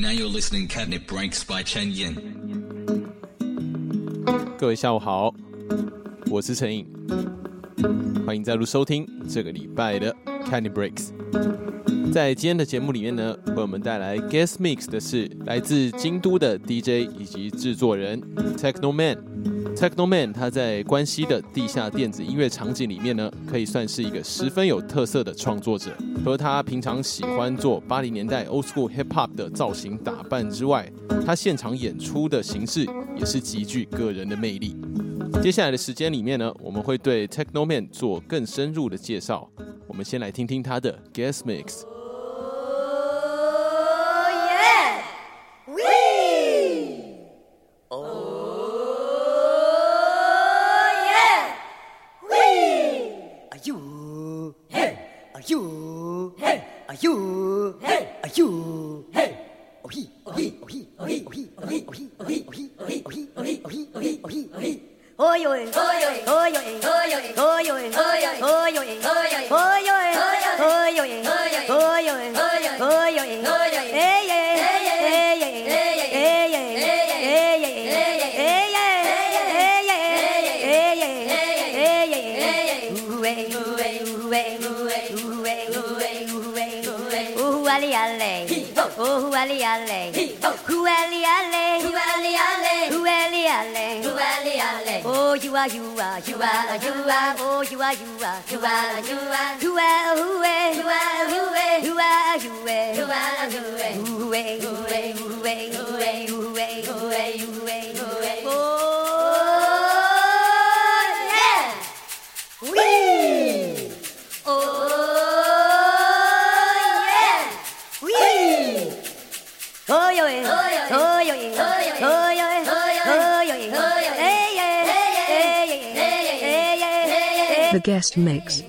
Now you're listening Catnip Breaks by Chen Yin. 各位下午好，我是陈颖，欢迎再度收听这个礼拜的 Candy Breaks。在今天的节目里面呢，为我们带来 Guest Mix 的是来自京都的 DJ 以及制作人 Techno Man。Techno Man 他在关西的地下电子音乐场景里面呢，可以算是一个十分有特色的创作者。除了他平常喜欢做八零年代 Old School Hip Hop 的造型打扮之外，他现场演出的形式也是极具个人的魅力。接下来的时间里面呢，我们会对 Techno Man 做更深入的介绍。我们先来听听他的 Guest Mix。The guest makes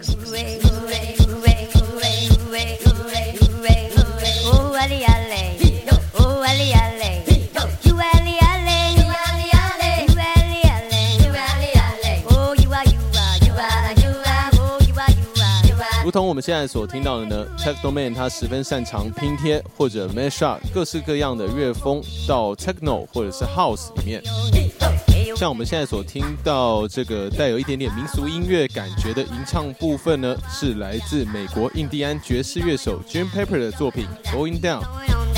如同我们现在所听到的呢，tech domain 他十分擅长拼贴或者 Mesh up 各式各样的乐风到 techno 或者是 house 里面。像我们现在所听到这个带有一点点民俗音乐感觉的吟唱部分呢，是来自美国印第安爵士乐手 Jim Pepper 的作品 Going Down，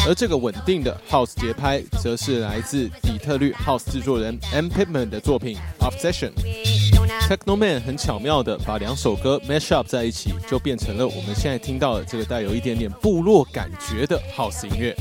而这个稳定的 house 节拍，则是来自底特律 house 制作人 M Pittman 的作品 Obsession。Techno Man 很巧妙的把两首歌 mash up 在一起，就变成了我们现在听到的这个带有一点点部落感觉的 house 音乐。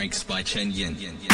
Catnip by Chen Yin.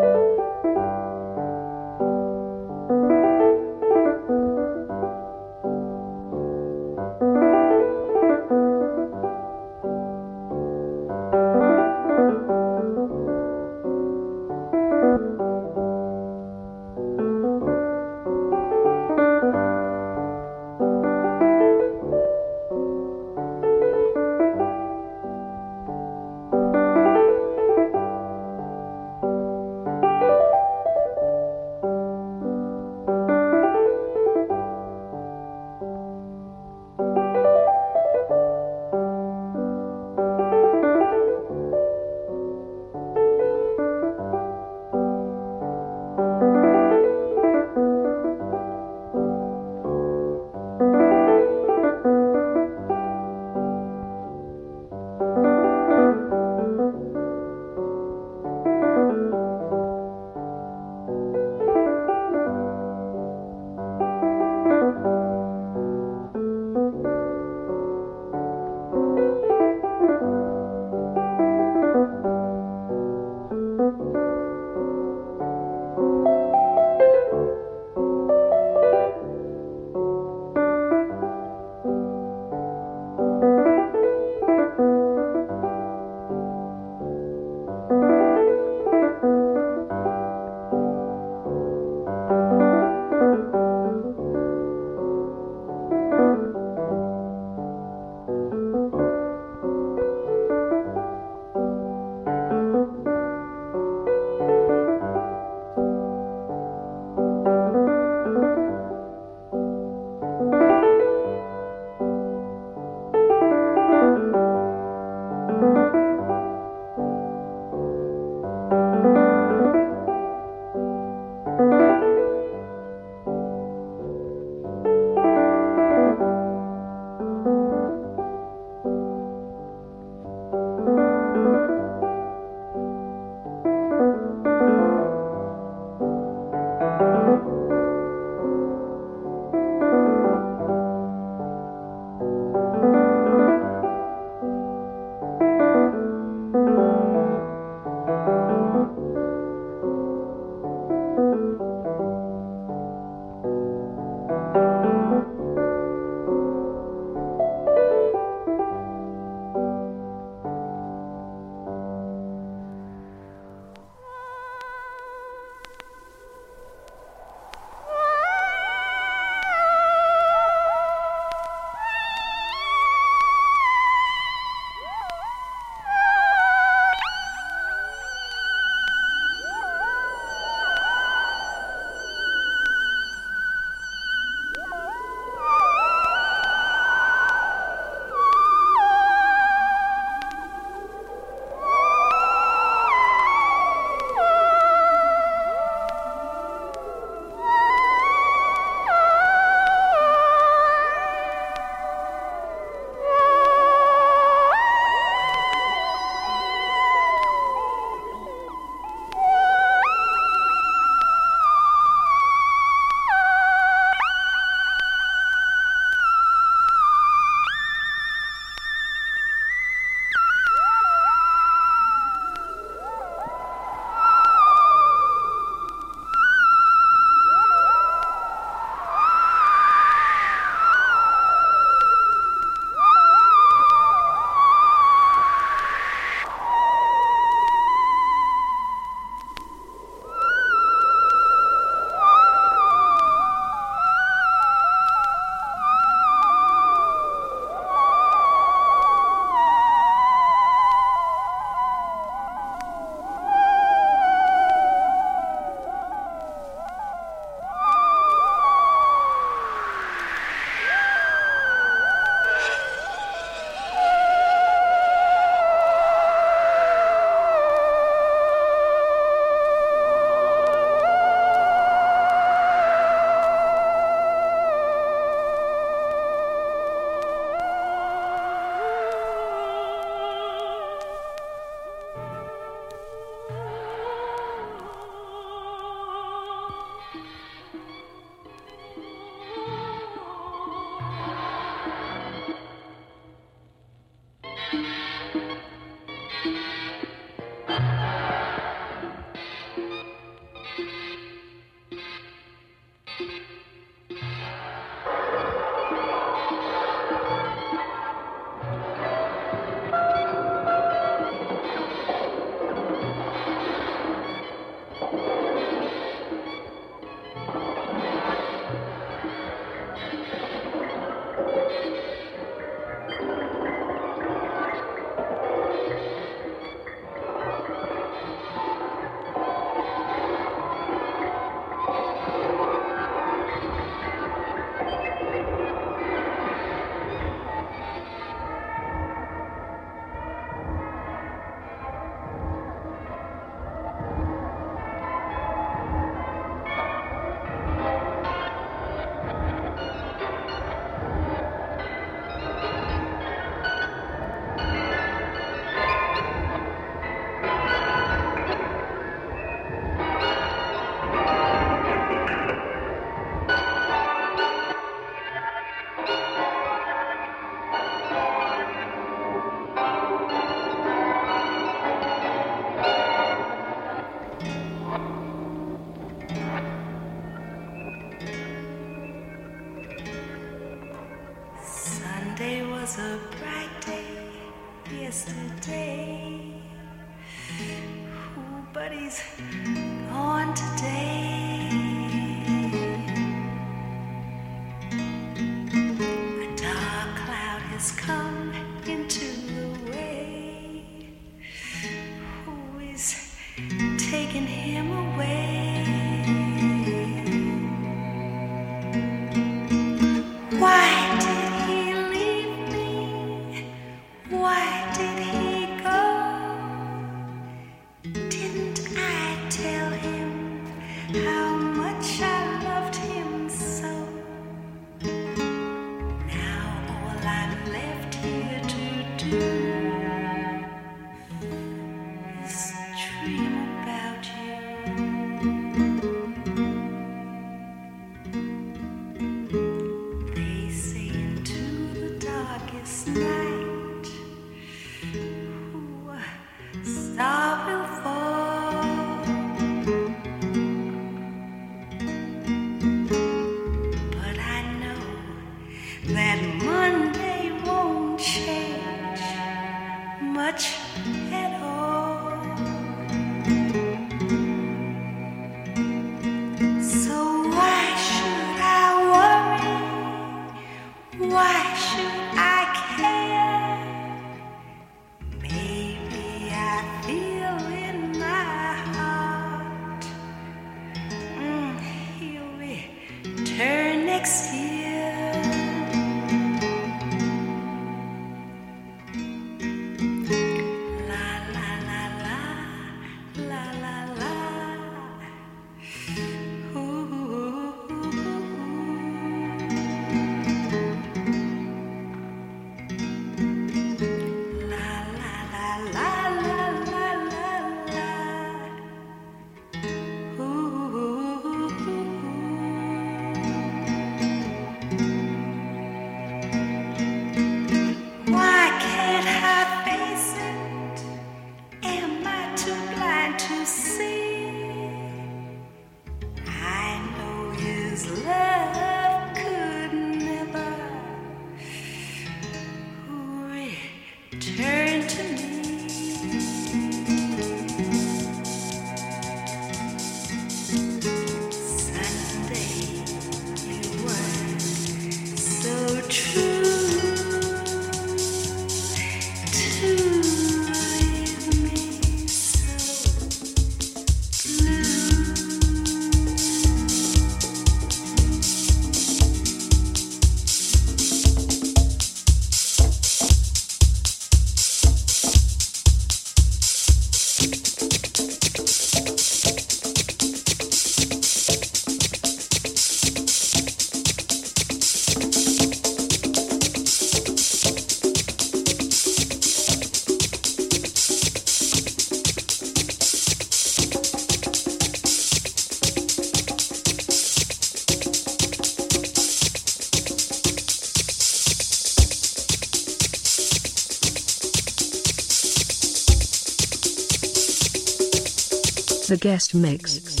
The guest mix.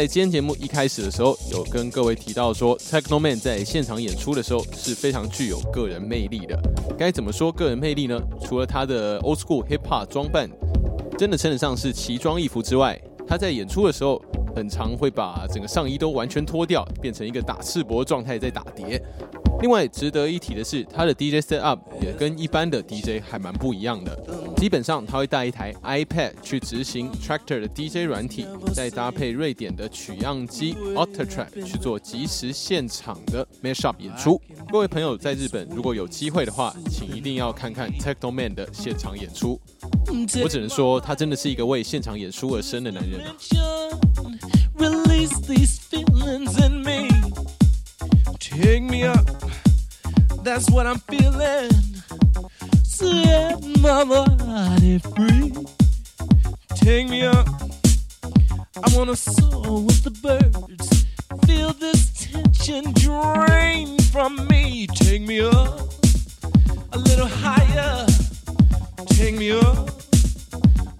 在今天节目一开始的时候，有跟各位提到说，Techno Man 在现场演出的时候是非常具有个人魅力的。该怎么说个人魅力呢？除了他的 Old School Hip Hop 装扮真的称得上是奇装异服之外，他在演出的时候，很常会把整个上衣都完全脱掉，变成一个打赤膊状态在打碟。另外值得一提的是，他的 DJ set up 也跟一般的 DJ 还蛮不一样的。基本上他会带一台 iPad 去执行 Tractor 的 DJ 软体，再搭配瑞典的取样机 Autotrack 去做即时现场的 mashup 演出。各位朋友在日本如果有机会的话，请一定要看看 Techno Man 的现场演出。我只能说，他真的是一个为现场演出而生的男人啊。Take me up. That's what I'm feeling. Set my body free. Take me up. I wanna soar with the birds. Feel this tension drain from me. Take me up a little higher. Take me up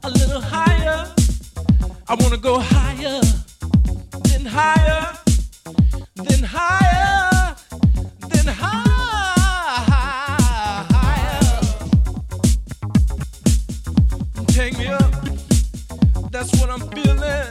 a little higher. I wanna go higher, then higher, then higher, I'm feeling.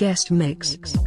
Guest mix.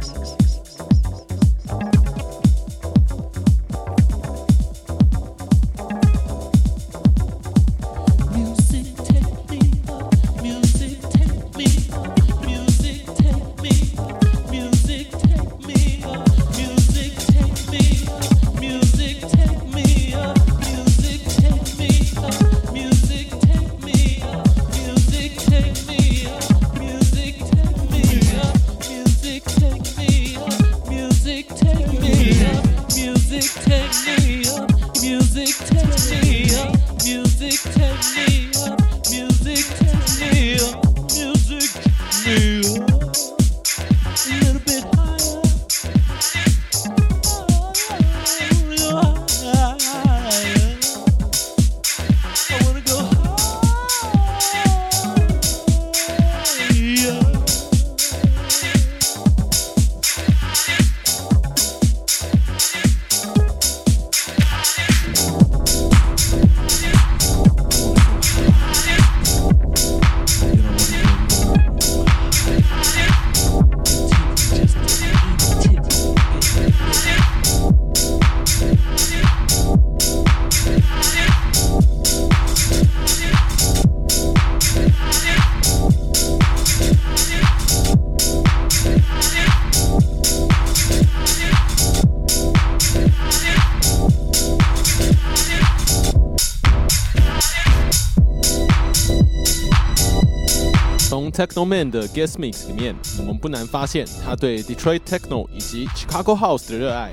Techno Man 的 Guest Mix 里面，我们不难发现他对 Detroit Techno 以及 Chicago House 的热爱。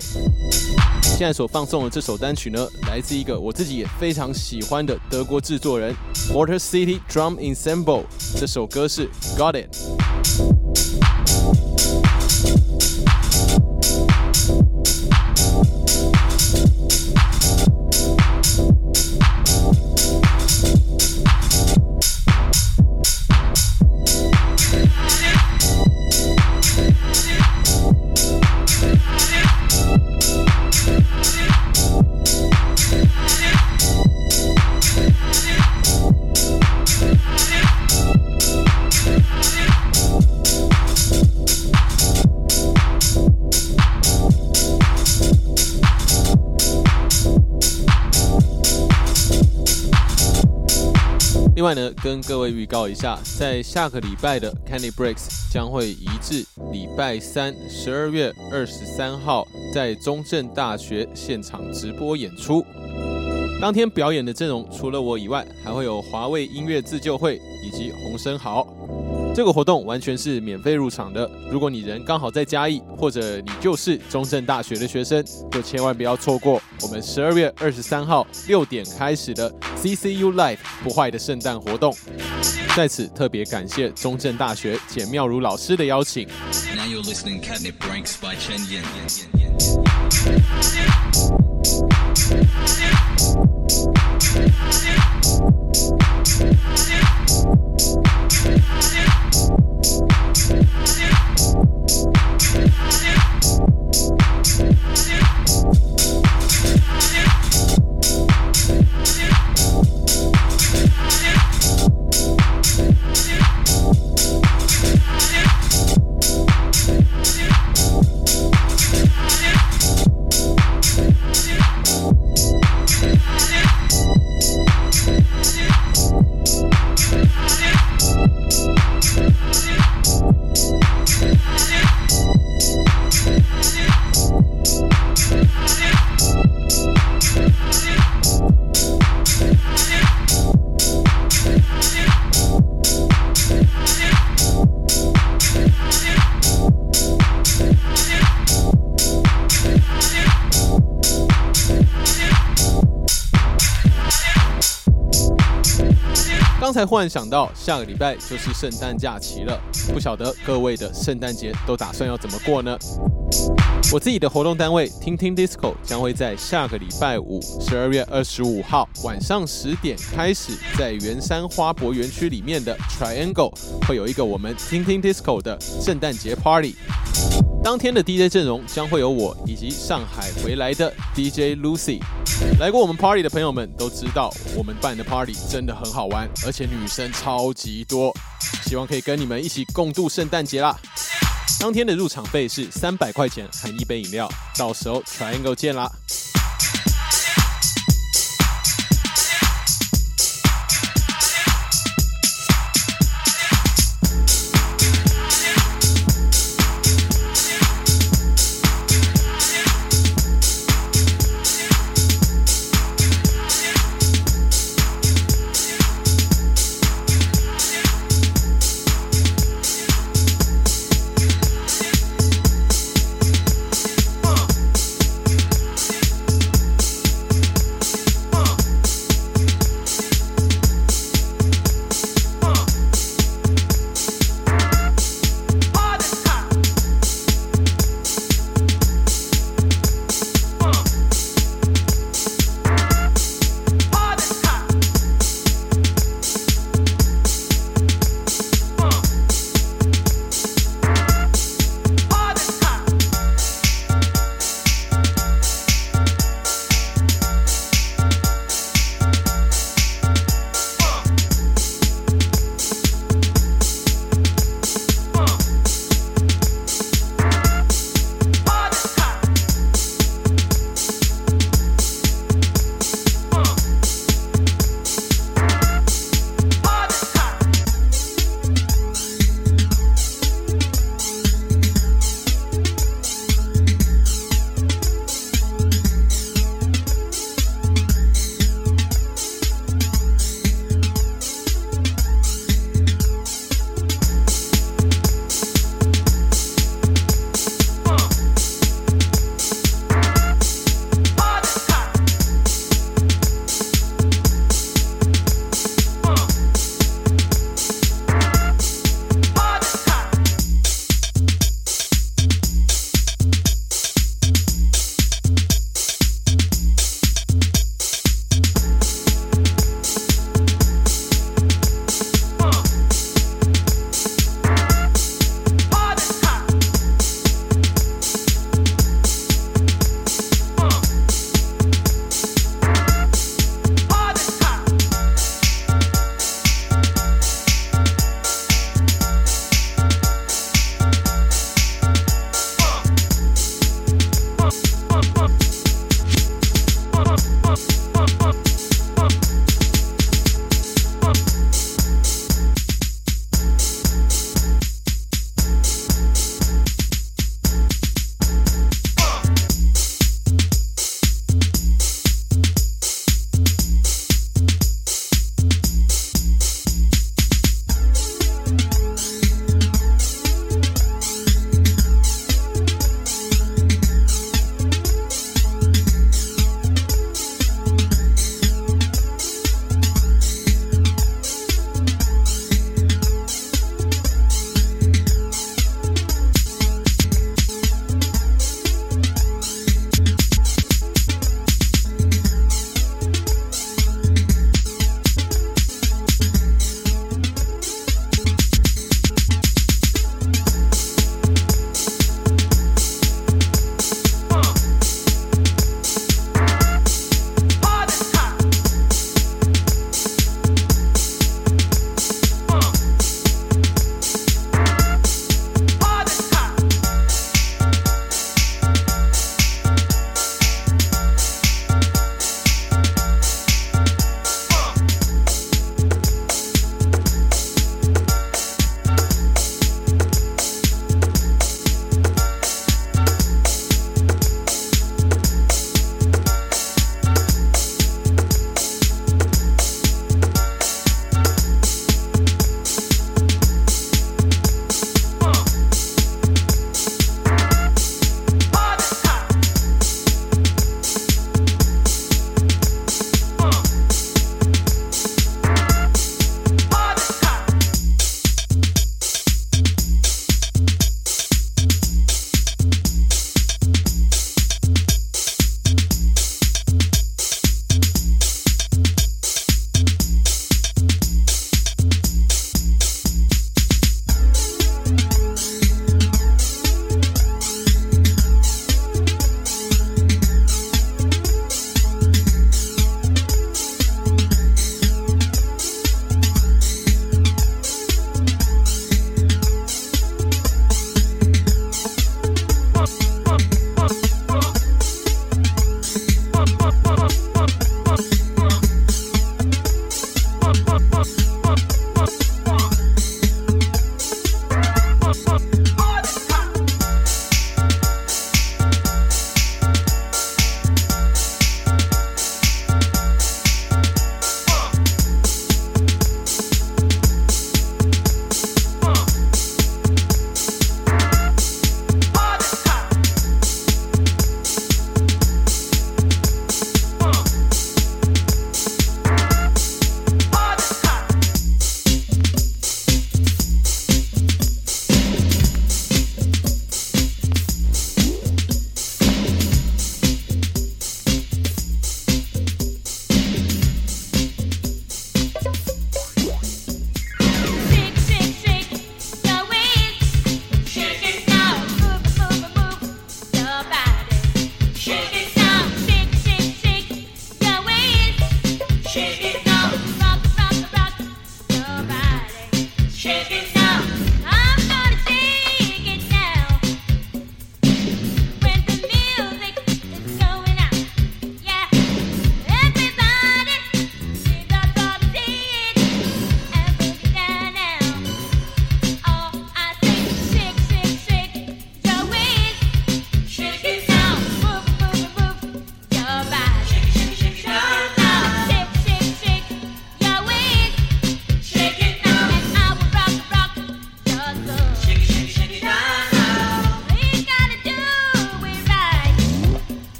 现在所放送的这首单曲呢，来自一个我自己也非常喜欢的德国制作人 Water City Drum Ensemble。这首歌是 Got It。另外呢，跟各位预告一下，在下个礼拜的 Candy Breaks 将会移至礼拜三，十二月二十三号，在中正大学现场直播演出。当天表演的阵容除了我以外，还会有华为音乐自救会以及洪生豪。这个活动完全是免费入场的。如果你人刚好在嘉义，或者你就是中正大学的学生，就千万不要错过我们十二月二十三号六点开始的 CCU Live 不坏的圣诞活动。在此特别感谢中正大学简妙如老师的邀请。刚才忽然想到，下个礼拜就是圣诞假期了，不晓得各位的圣诞节都打算要怎么过呢？我自己的活动单位听听 Disco 将会在下个礼拜五，十二月二十五号晚上十点开始，在圆山花博园区里面的 Triangle 会有一个我们听听 Disco 的圣诞节 Party。当天的 DJ 阵容将会有我以及上海回来的 DJ Lucy。来过我们 party 的朋友们都知道，我们办的 party 真的很好玩，而且女生超级多，希望可以跟你们一起共度圣诞节啦。当天的入场费是三百块钱，含一杯饮料，到时候 Triangle 见啦。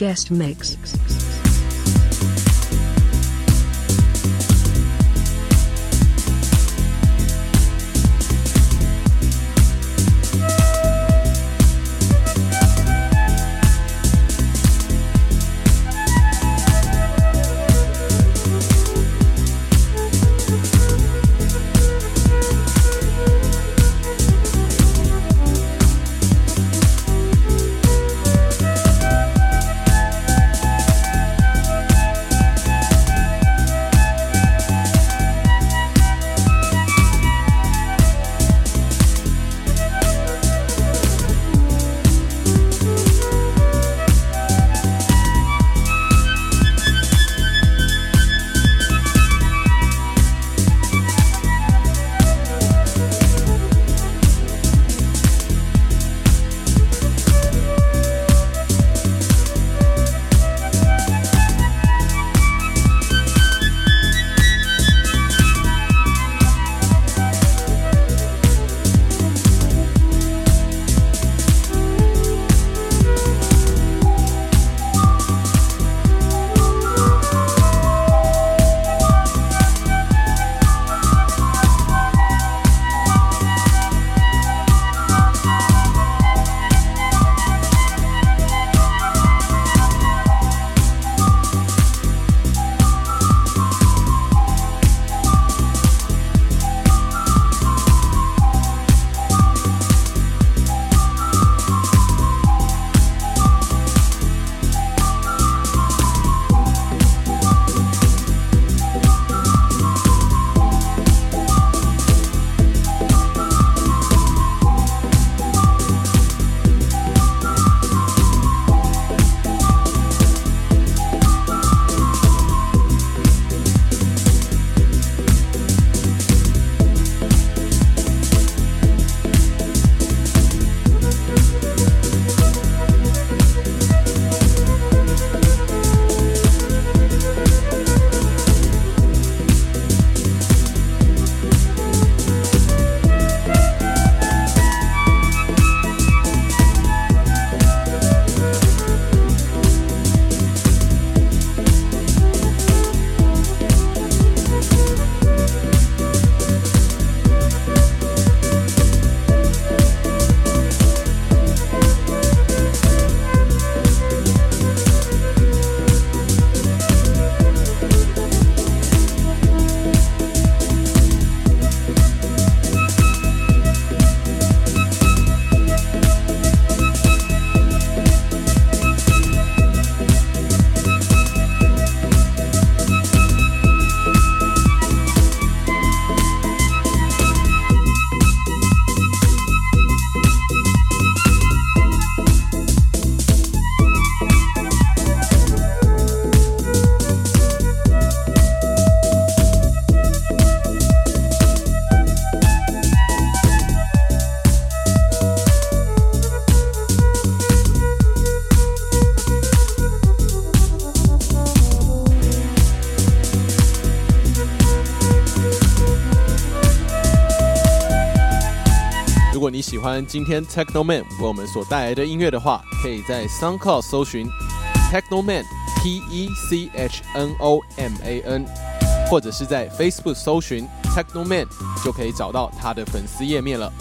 Guest mix. 今天 Techno Man 为我们所带来的音乐的话，可以在 SoundCloud 搜寻 Techno Man T E C H N O M A N，或者是在 Facebook 搜寻 Techno Man，就可以找到他的粉丝页面了。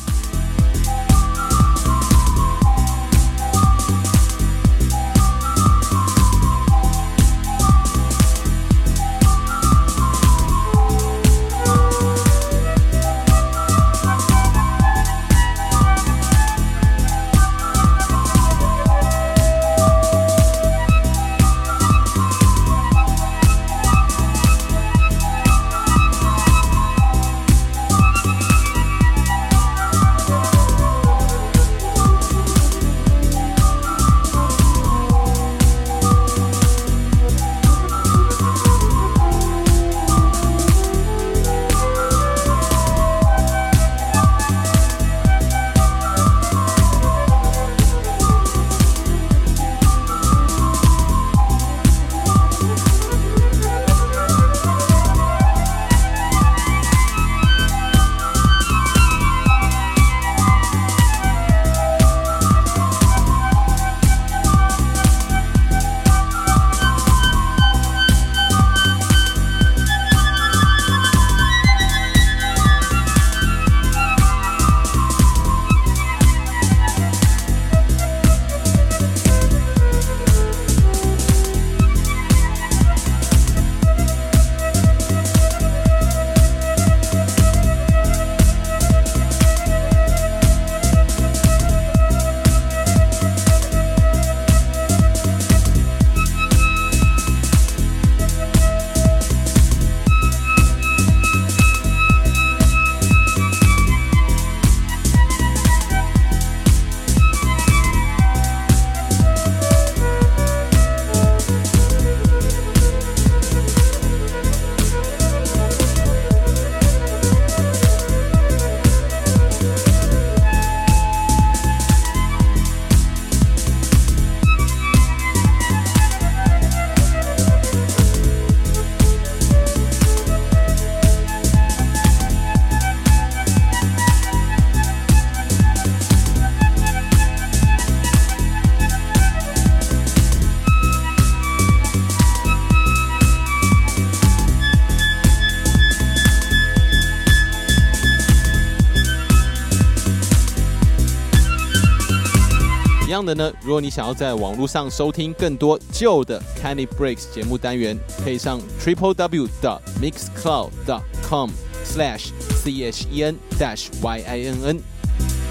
样的呢，如果你想要在网络上收听更多旧的 Candy Breaks 节目单元，可以上 triple w 的 mixcloud dot com slash c h e n dash y i n n。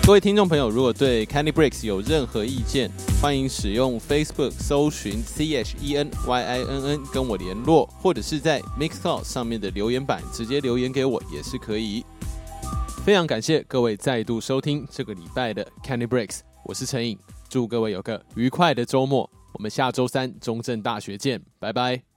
各位听众朋友，如果对 Candy Breaks 有任何意见，欢迎使用 Facebook 搜寻 C H E N Y I N N 跟我联络，或者是在 Mixcloud 上面的留言板直接留言给我也是可以。非常感谢各位再度收听这个礼拜的 Candy Breaks，我是陈颖，祝各位有个愉快的周末，我们下周三中正大学见，拜拜。